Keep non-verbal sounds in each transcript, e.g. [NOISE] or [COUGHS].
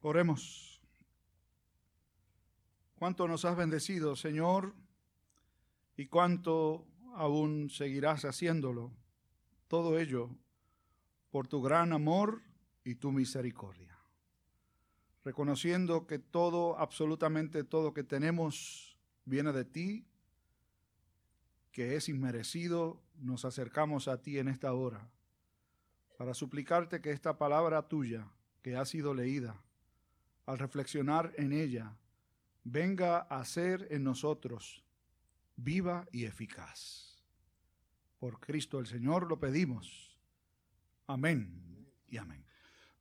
Oremos. Cuánto nos has bendecido, Señor, y cuánto aún seguirás haciéndolo. Todo ello por tu gran amor y tu misericordia. Reconociendo que todo, absolutamente todo que tenemos viene de ti, que es inmerecido, nos acercamos a ti en esta hora para suplicarte que esta palabra tuya, que ha sido leída, al reflexionar en ella, venga a ser en nosotros viva y eficaz. Por Cristo el Señor lo pedimos. Amén y amén.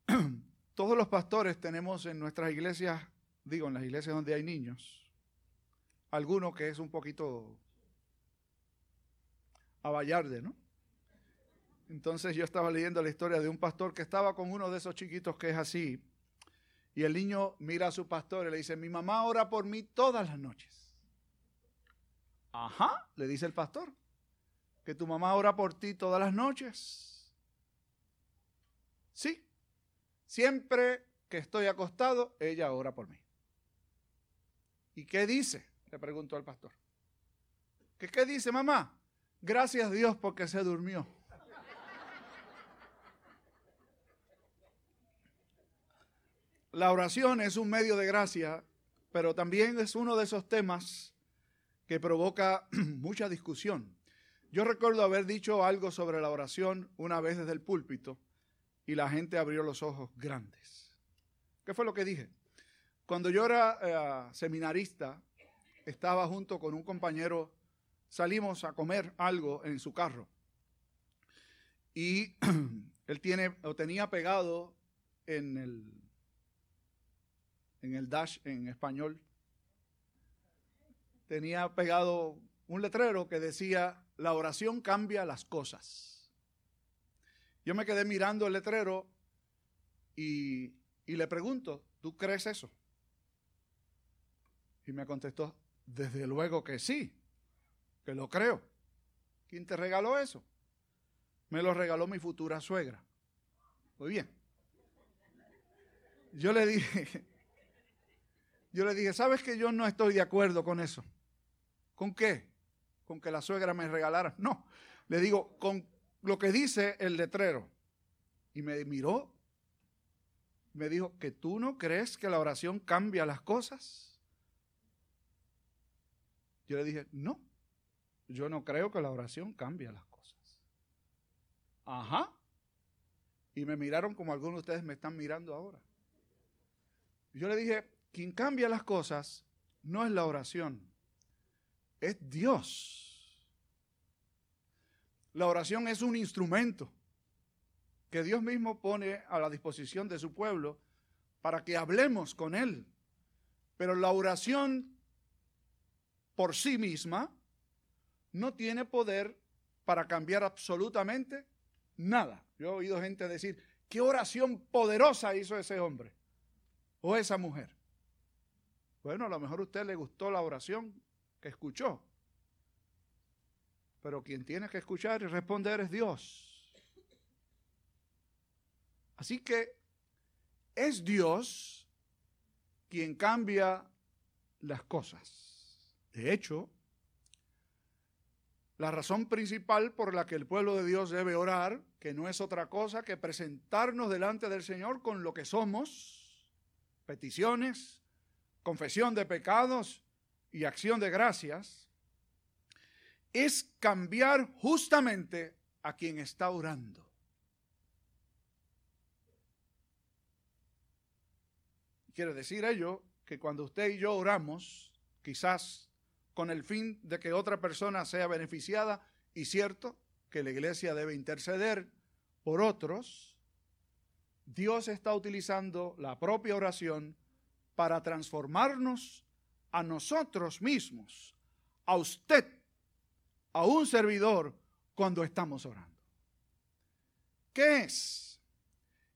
[CLEARS THROAT] Todos los pastores tenemos en nuestras iglesias, digo, en las iglesias donde hay niños, alguno que es un poquito avallarde, ¿no? Entonces yo estaba leyendo la historia de un pastor que estaba con uno de esos chiquitos que es así. Y el niño mira a su pastor y le dice, mi mamá ora por mí todas las noches. Ajá, le dice el pastor, que tu mamá ora por ti todas las noches. Sí, siempre que estoy acostado, ella ora por mí. ¿Y qué dice? Le preguntó al pastor. ¿Qué, qué dice mamá? Gracias a Dios porque se durmió. La oración es un medio de gracia, pero también es uno de esos temas que provoca [CLEARS THROAT] mucha discusión. Yo recuerdo haber dicho algo sobre la oración una vez desde el púlpito y la gente abrió los ojos grandes. ¿Qué fue lo que dije? Cuando yo era eh, seminarista, estaba junto con un compañero, salimos a comer algo en su carro y [CLEARS THROAT] él tiene o tenía pegado en el en el dash en español, tenía pegado un letrero que decía, la oración cambia las cosas. Yo me quedé mirando el letrero y, le pregunto, ¿tú crees eso? Y me contestó, desde luego que sí, que lo creo. ¿Quién te regaló eso? Me lo regaló mi futura suegra. Muy bien. Yo le dije, yo le dije, ¿sabes que yo no estoy de acuerdo con eso? ¿Con qué? ¿Con que la suegra me regalara? No, le digo, con lo que dice el letrero. Y me miró, me dijo, ¿que tú no crees que la oración cambia las cosas? Yo le dije, no, yo no creo que la oración cambie las cosas. Ajá. Y me miraron como algunos de ustedes me están mirando ahora. Yo le dije, quien cambia las cosas no es la oración, es Dios. La oración es un instrumento que Dios mismo pone a la disposición de su pueblo para que hablemos con Él. Pero la oración por sí misma no tiene poder para cambiar absolutamente nada. Yo he oído gente decir, ¿qué oración poderosa hizo ese hombre o esa mujer? Bueno, a lo mejor a usted le gustó la oración que escuchó. Pero quien tiene que escuchar y responder es Dios. Así que es Dios quien cambia las cosas. De hecho, la razón principal por la que el pueblo de Dios debe orar, que no es otra cosa que presentarnos delante del Señor con lo que somos, peticiones, confesión de pecados y acción de gracias, es cambiar justamente a quien está orando. Quiere decir ello que cuando usted y yo oramos, quizás con el fin de que otra persona sea beneficiada, y cierto que la iglesia debe interceder por otros, Dios está utilizando la propia oración para transformarnos a nosotros mismos, a usted, a un servidor, cuando estamos orando. ¿Qué es?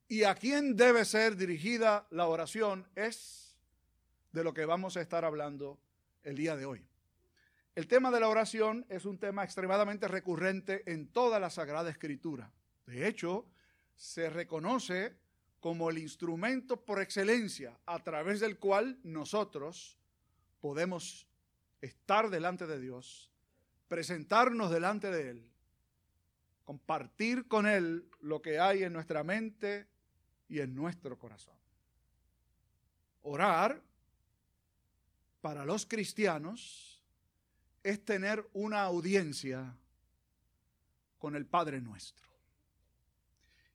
¿Y a quién debe ser dirigida la oración? Es de lo que vamos a estar hablando el día de hoy. El tema de la oración es un tema extremadamente recurrente en toda la Sagrada Escritura. De hecho, se reconoce como el instrumento por excelencia a través del cual nosotros podemos estar delante de Dios, presentarnos delante de Él, compartir con Él lo que hay en nuestra mente y en nuestro corazón. Orar para los cristianos es tener una audiencia con el Padre nuestro.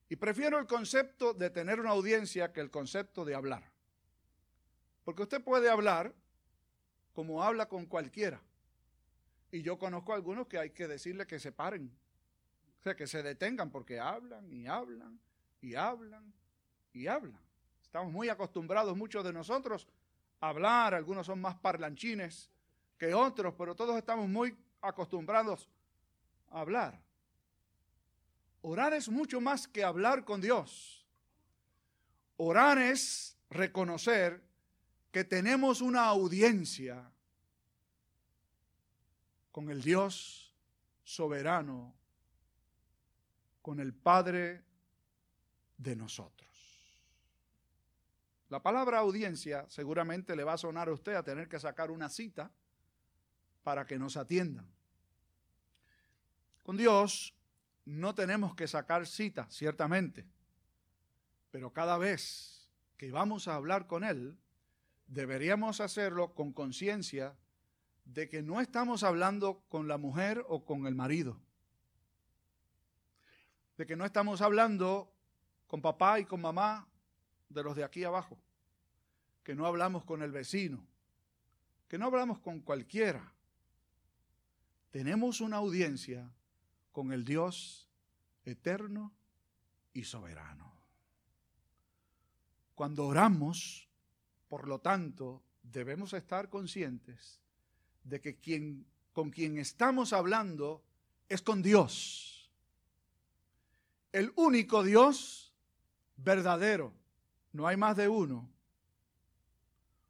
Y prefiero el concepto de tener una audiencia que el concepto de hablar. Porque usted puede hablar como habla con cualquiera. Y yo conozco a algunos que hay que decirle que se paren, o sea, que se detengan porque hablan y hablan y hablan y hablan. Estamos muy acostumbrados, muchos de nosotros, a hablar, algunos son más parlanchines que otros, pero todos estamos muy acostumbrados a hablar. Orar es mucho más que hablar con Dios. Orar es reconocer que tenemos una audiencia con el Dios soberano, con el Padre de nosotros. La palabra audiencia seguramente le va a sonar a usted a tener que sacar una cita para que nos atiendan. Con Dios no tenemos que sacar cita, ciertamente, pero cada vez que vamos a hablar con Él, deberíamos hacerlo con conciencia de que no estamos hablando con la mujer o con el marido, de que no estamos hablando con papá y con mamá de los de aquí abajo, que no hablamos con el vecino, que no hablamos con cualquiera. Tenemos una audiencia con el Dios eterno y soberano. Cuando oramos, por lo tanto, debemos estar conscientes de que quien, con quien estamos hablando es con Dios. El único Dios verdadero. No hay más de uno.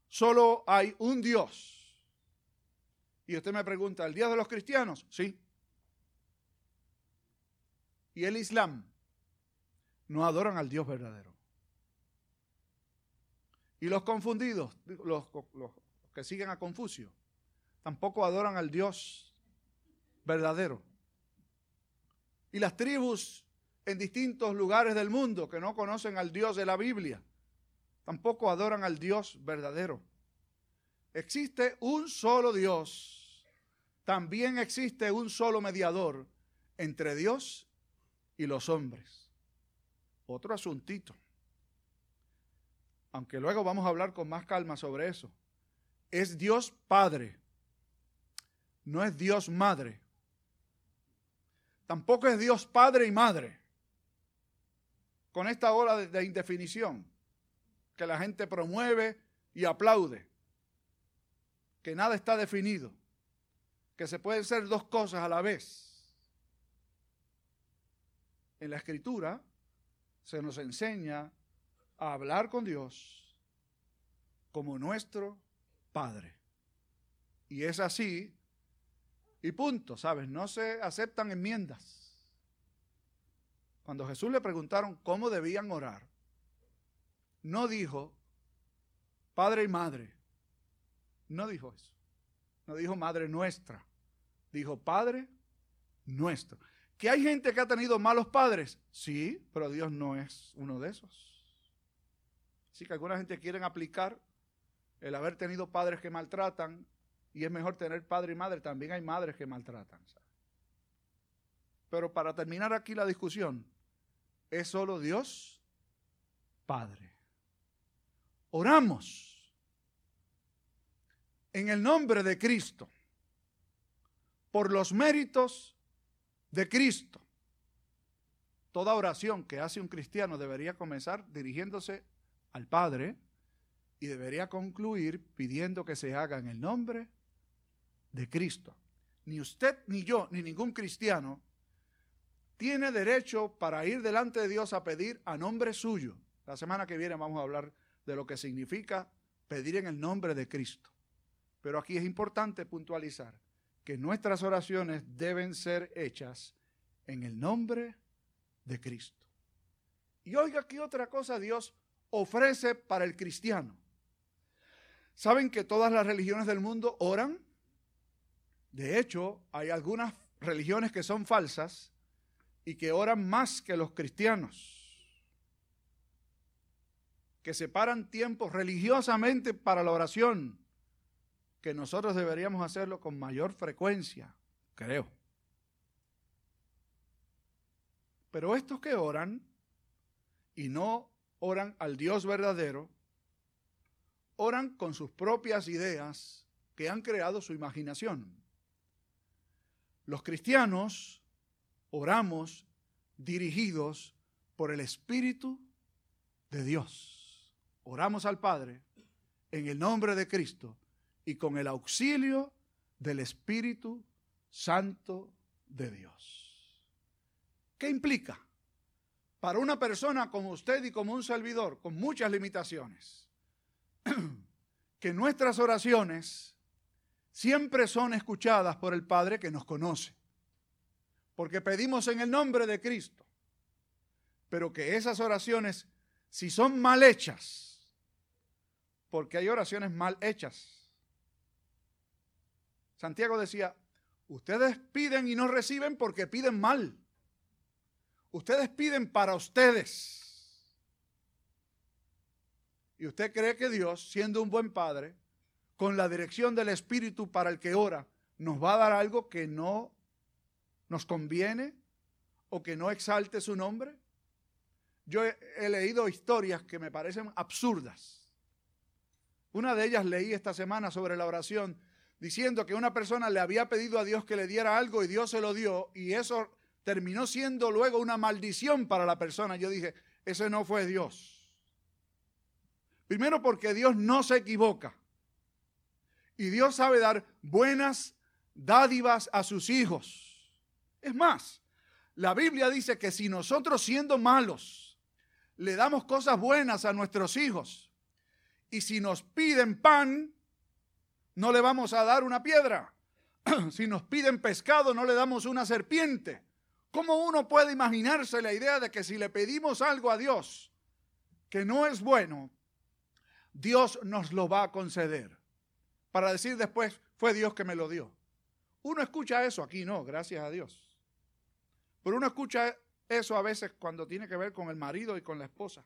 Solo hay un Dios. Y usted me pregunta, ¿el Dios de los cristianos? Sí y el Islam no adoran al Dios verdadero. Y los confundidos, los, que siguen a Confucio, tampoco adoran al Dios verdadero. Y las tribus en distintos lugares del mundo que no conocen al Dios de la Biblia, tampoco adoran al Dios verdadero. Existe un solo Dios, también existe un solo mediador entre Dios y los hombres. Otro asuntito. Aunque luego vamos a hablar con más calma sobre eso. Es Dios Padre. No es Dios Madre. Tampoco es Dios Padre y Madre. Con esta ola de, de indefinición que la gente promueve y aplaude. Que nada está definido. Que se pueden ser dos cosas a la vez en la escritura se nos enseña a hablar con Dios como nuestro Padre. Y es así, y punto, ¿sabes? No se aceptan enmiendas. Cuando Jesús le preguntaron cómo debían orar, no dijo Padre y Madre. No dijo eso. No dijo Madre nuestra. Dijo Padre nuestro. ¿Que hay gente que ha tenido malos padres? Sí, pero Dios no es uno de esos. Así que alguna gente quiere aplicar el haber tenido padres que maltratan y es mejor tener padre y madre. También hay madres que maltratan. Pero para terminar aquí la discusión, es solo Dios Padre. Oramos en el nombre de Cristo por los méritos de Cristo. Toda oración que hace un cristiano debería comenzar dirigiéndose al Padre y debería concluir pidiendo que se haga en el nombre de Cristo. Ni usted, ni yo, ni ningún cristiano tiene derecho para ir delante de Dios a pedir a nombre suyo. La semana que viene vamos a hablar de lo que significa pedir en el nombre de Cristo. Pero aquí es importante puntualizar que nuestras oraciones deben ser hechas en el nombre de Cristo. Y oiga qué otra cosa Dios ofrece para el cristiano. ¿Saben que todas las religiones del mundo oran? De hecho, hay algunas religiones que son falsas y que oran más que los cristianos que separan tiempo religiosamente para la oración, que nosotros deberíamos hacerlo con mayor frecuencia, creo. Pero estos que oran y no oran al Dios verdadero, oran con sus propias ideas que han creado su imaginación. Los cristianos oramos dirigidos por el Espíritu de Dios. Oramos al Padre en el nombre de Cristo y con el auxilio del Espíritu Santo de Dios. ¿Qué implica? Para una persona como usted y como un servidor, con muchas limitaciones, [CLEARS THROAT] que nuestras oraciones siempre son escuchadas por el Padre que nos conoce. Porque pedimos en el nombre de Cristo. Pero que esas oraciones, si son mal hechas, porque hay oraciones mal hechas. Santiago decía, ustedes piden y no reciben porque piden mal. Ustedes piden para ustedes. Y usted cree que Dios, siendo un buen padre, con la dirección del Espíritu para el que ora, nos va a dar algo que no nos conviene o que no exalte su nombre? Yo he, leído historias que me parecen absurdas. Una de ellas leí esta semana sobre la oración, diciendo que una persona le había pedido a Dios que le diera algo y Dios se lo dio y eso terminó siendo luego una maldición para la persona. Yo dije, ese no fue Dios. Primero porque Dios no se equivoca. Y Dios sabe dar buenas dádivas a sus hijos. Es más, la Biblia dice que si nosotros siendo malos le damos cosas buenas a nuestros hijos y si nos piden pan, no le vamos a dar una piedra. [CLEARS THROAT] si nos piden pescado, no le damos una serpiente. ¿Cómo uno puede imaginarse la idea de que si le pedimos algo a Dios que no es bueno, Dios nos lo va a conceder? para decir después, fue Dios que me lo dio. Uno escucha eso, aquí no, gracias a Dios. Pero uno escucha eso a veces cuando tiene que ver con el marido y con la esposa.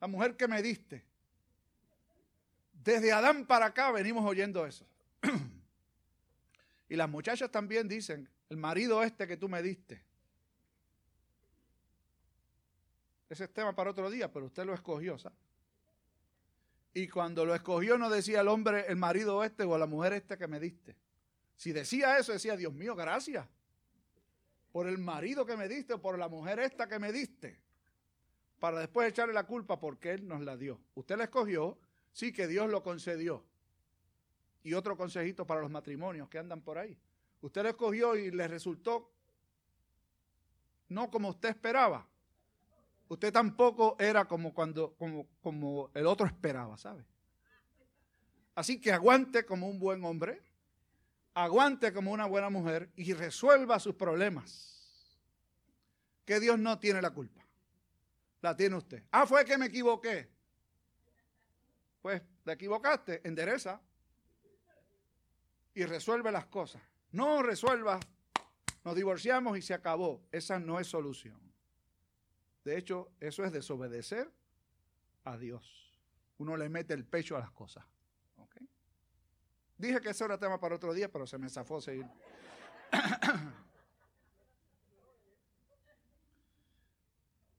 La mujer que me diste. Desde Adán para acá venimos oyendo eso. [CLEARS THROAT] y las muchachas también dicen, el marido este que tú me diste. Ese es tema para otro día, pero usted lo escogió, ¿sabes? Y cuando lo escogió no decía el hombre, el marido este o la mujer este que me diste. Si decía eso, decía, Dios mío, gracias por el marido que me diste o por la mujer esta que me diste. Para después echarle la culpa porque Él nos la dio. Usted la escogió, sí que Dios lo concedió. Y otro consejito para los matrimonios que andan por ahí. Usted la escogió y le resultó no como usted esperaba usted tampoco era como cuando como, como el otro esperaba, ¿sabe? Así que aguante como un buen hombre, aguante como una buena mujer y resuelva sus problemas. Que Dios no tiene la culpa. La tiene usted. Ah, fue que me equivoqué. Pues te equivocaste, endereza y resuelve las cosas. No resuelva, nos divorciamos y se acabó. Esa no es solución. De hecho, eso es desobedecer a Dios. Uno le mete el pecho a las cosas. Dije que ese era tema para otro día, pero se me zafó seguir. [COUGHS]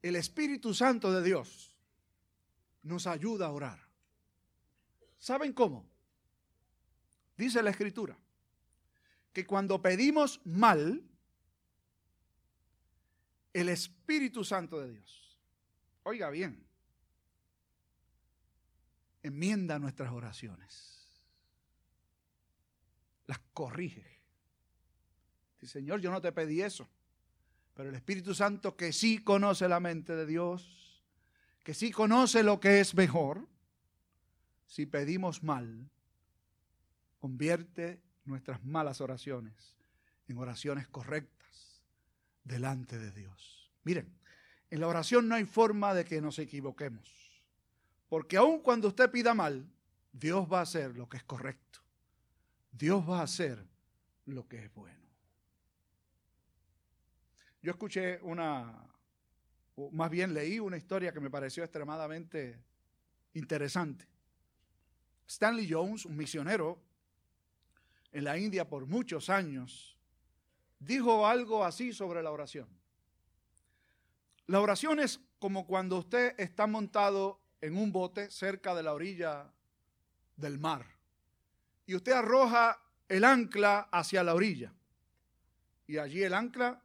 El Espíritu Santo de Dios nos ayuda a orar. ¿Saben cómo? Dice la Escritura que cuando pedimos mal, el Espíritu Santo de Dios. Oiga bien, enmienda nuestras oraciones, las corrige. Dice, Señor, yo no te pedí eso, pero el Espíritu Santo que sí conoce la mente de Dios, que sí conoce lo que es mejor, si pedimos mal, convierte nuestras malas oraciones en oraciones correctas delante de Dios. Miren, En la oración no hay forma de que nos equivoquemos. Porque aun cuando usted pida mal, Dios va a hacer lo que es correcto. Dios va a hacer lo que es bueno. Yo escuché una, o más bien leí una historia que me pareció extremadamente interesante. Stanley Jones, un misionero en la India por muchos años, dijo algo así sobre la oración. La oración es como cuando usted está montado en un bote cerca de la orilla del mar y usted arroja el ancla hacia la orilla y allí el ancla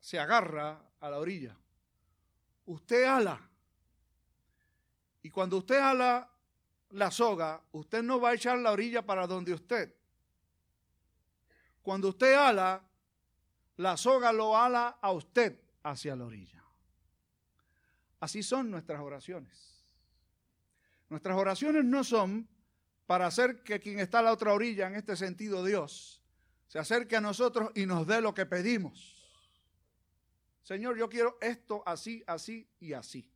se agarra a la orilla. Usted ala y cuando usted ala la soga, usted no va a echar la orilla para donde usted. Cuando usted ala, la soga lo ala a usted hacia la orilla. Así son nuestras oraciones. Nuestras oraciones no son para hacer que quien está a la otra orilla, en este sentido Dios, se acerque a nosotros y nos dé lo que pedimos. Señor, yo quiero esto así, así y así.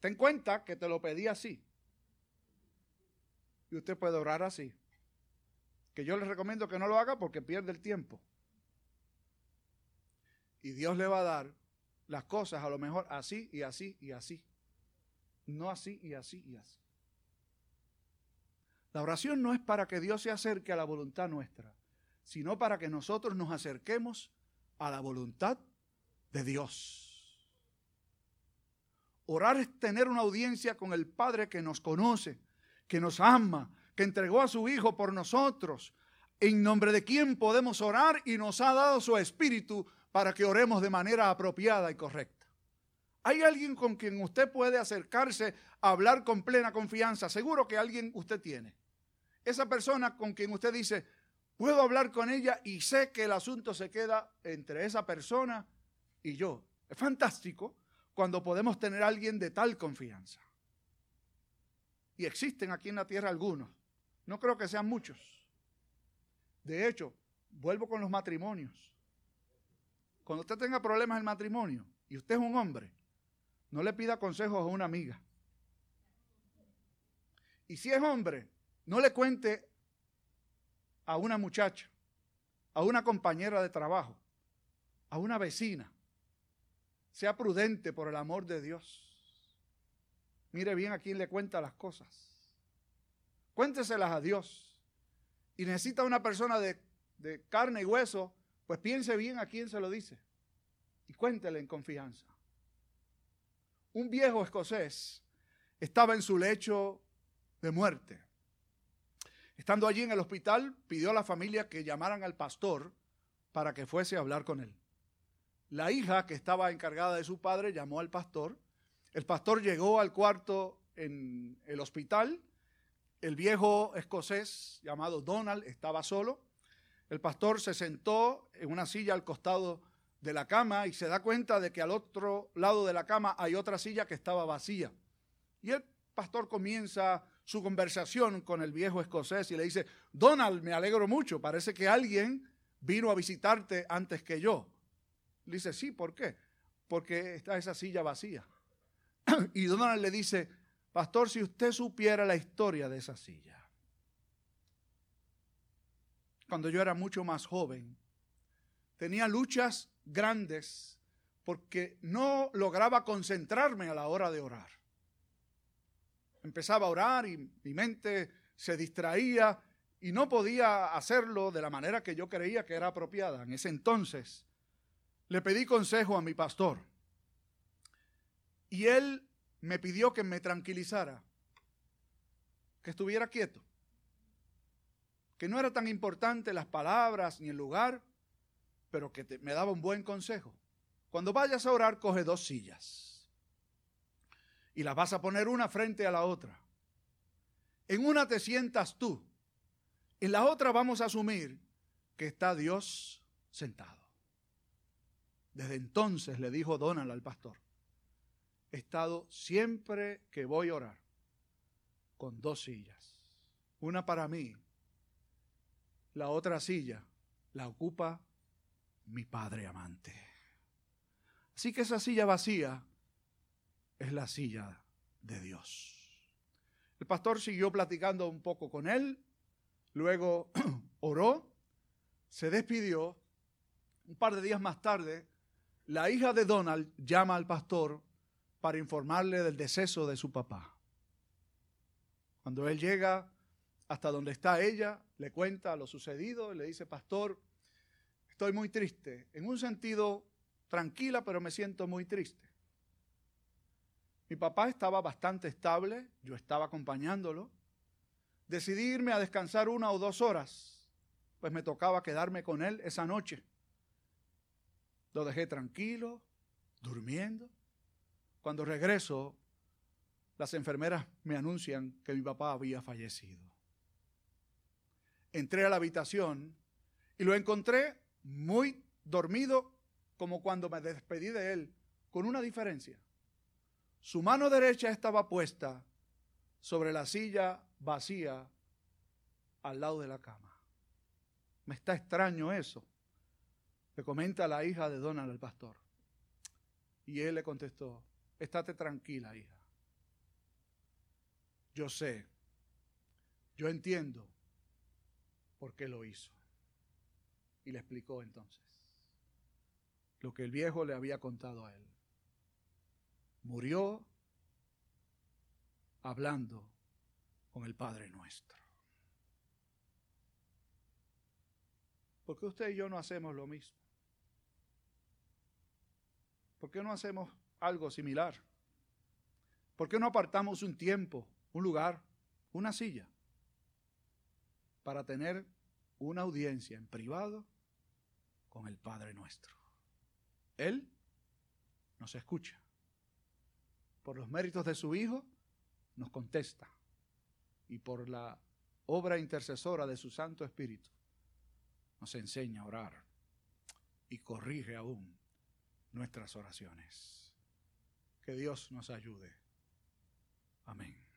Ten cuenta que te lo pedí así. Y usted puede orar así. Que yo le recomiendo que no lo haga porque pierde el tiempo. Y Dios le va a dar las cosas a lo mejor así y así y así. No así y así y así. La oración no es para que Dios se acerque a la voluntad nuestra, sino para que nosotros nos acerquemos a la voluntad de Dios. Orar es tener una audiencia con el Padre que nos conoce, que nos ama, que entregó a su Hijo por nosotros, en nombre de quien podemos orar y nos ha dado su Espíritu para que oremos de manera apropiada y correcta. ¿Hay alguien con quien usted puede acercarse a hablar con plena confianza? Seguro que alguien usted tiene. Esa persona con quien usted dice, puedo hablar con ella y sé que el asunto se queda entre esa persona y yo. Es fantástico cuando podemos tener a alguien de tal confianza. Y existen aquí en la tierra algunos. No creo que sean muchos. De hecho, vuelvo con los matrimonios. Cuando usted tenga problemas en el matrimonio y usted es un hombre, no le pida consejos a una amiga. Y si es hombre, no le cuente a una muchacha, a una compañera de trabajo, a una vecina. Sea prudente por el amor de Dios. Mire bien a quién le cuenta las cosas. Cuénteselas a Dios. Y necesita una persona de, de carne y hueso pues piense bien a quién se lo dice y cuéntele en confianza. Un viejo escocés estaba en su lecho de muerte. Estando allí en el hospital, pidió a la familia que llamaran al pastor para que fuese a hablar con él. La hija que estaba encargada de su padre llamó al pastor. El pastor llegó al cuarto en el hospital. El viejo escocés llamado Donald estaba solo el pastor se sentó en una silla al costado de la cama y se da cuenta de que al otro lado de la cama hay otra silla que estaba vacía. Y el pastor comienza su conversación con el viejo escocés y le dice, Donald, me alegro mucho, parece que alguien vino a visitarte antes que yo. Le dice, sí, ¿por qué? Porque está esa silla vacía. [CLEARS THROAT] y Donald le dice, pastor, si usted supiera la historia de esa silla cuando yo era mucho más joven, tenía luchas grandes porque no lograba concentrarme a la hora de orar. Empezaba a orar y mi mente se distraía y no podía hacerlo de la manera que yo creía que era apropiada. En ese entonces le pedí consejo a mi pastor y él me pidió que me tranquilizara, que estuviera quieto que no era tan importante las palabras ni el lugar, pero que me daba un buen consejo. Cuando vayas a orar, coge dos sillas y las vas a poner una frente a la otra. En una te sientas tú, en la otra vamos a asumir que está Dios sentado. Desde entonces le dijo Donald al pastor, he estado siempre que voy a orar con dos sillas, una para mí la otra silla la ocupa mi Padre amante. Así que esa silla vacía es la silla de Dios. El pastor siguió platicando un poco con él, luego [CLEARS THROAT] oró, se despidió. Un par de días más tarde, la hija de Donald llama al pastor para informarle del deceso de su papá. Cuando él llega hasta donde está ella, le cuenta lo sucedido y le dice, pastor, estoy muy triste. En un sentido tranquila, pero me siento muy triste. Mi papá estaba bastante estable, yo estaba acompañándolo. Decidí irme a descansar una o dos horas, pues me tocaba quedarme con él esa noche. Lo dejé tranquilo, durmiendo. Cuando regreso, las enfermeras me anuncian que mi papá había fallecido. Entré a la habitación y lo encontré muy dormido como cuando me despedí de él, con una diferencia. Su mano derecha estaba puesta sobre la silla vacía al lado de la cama. Me está extraño eso, le comenta la hija de Donald, el pastor. Y él le contestó, estate tranquila, hija. Yo sé, yo entiendo por qué lo hizo. Y le explicó entonces lo que el viejo le había contado a él murió hablando con el Padre nuestro. ¿Por qué usted y yo no hacemos lo mismo? ¿Por qué no hacemos algo similar? ¿Por qué no apartamos un tiempo, un lugar, una silla para tener una audiencia en privado con el Padre nuestro? Él nos escucha por los méritos de su Hijo, nos contesta. Y por la obra intercesora de su Santo Espíritu, nos enseña a orar y corrige aún nuestras oraciones. Que Dios nos ayude. Amén.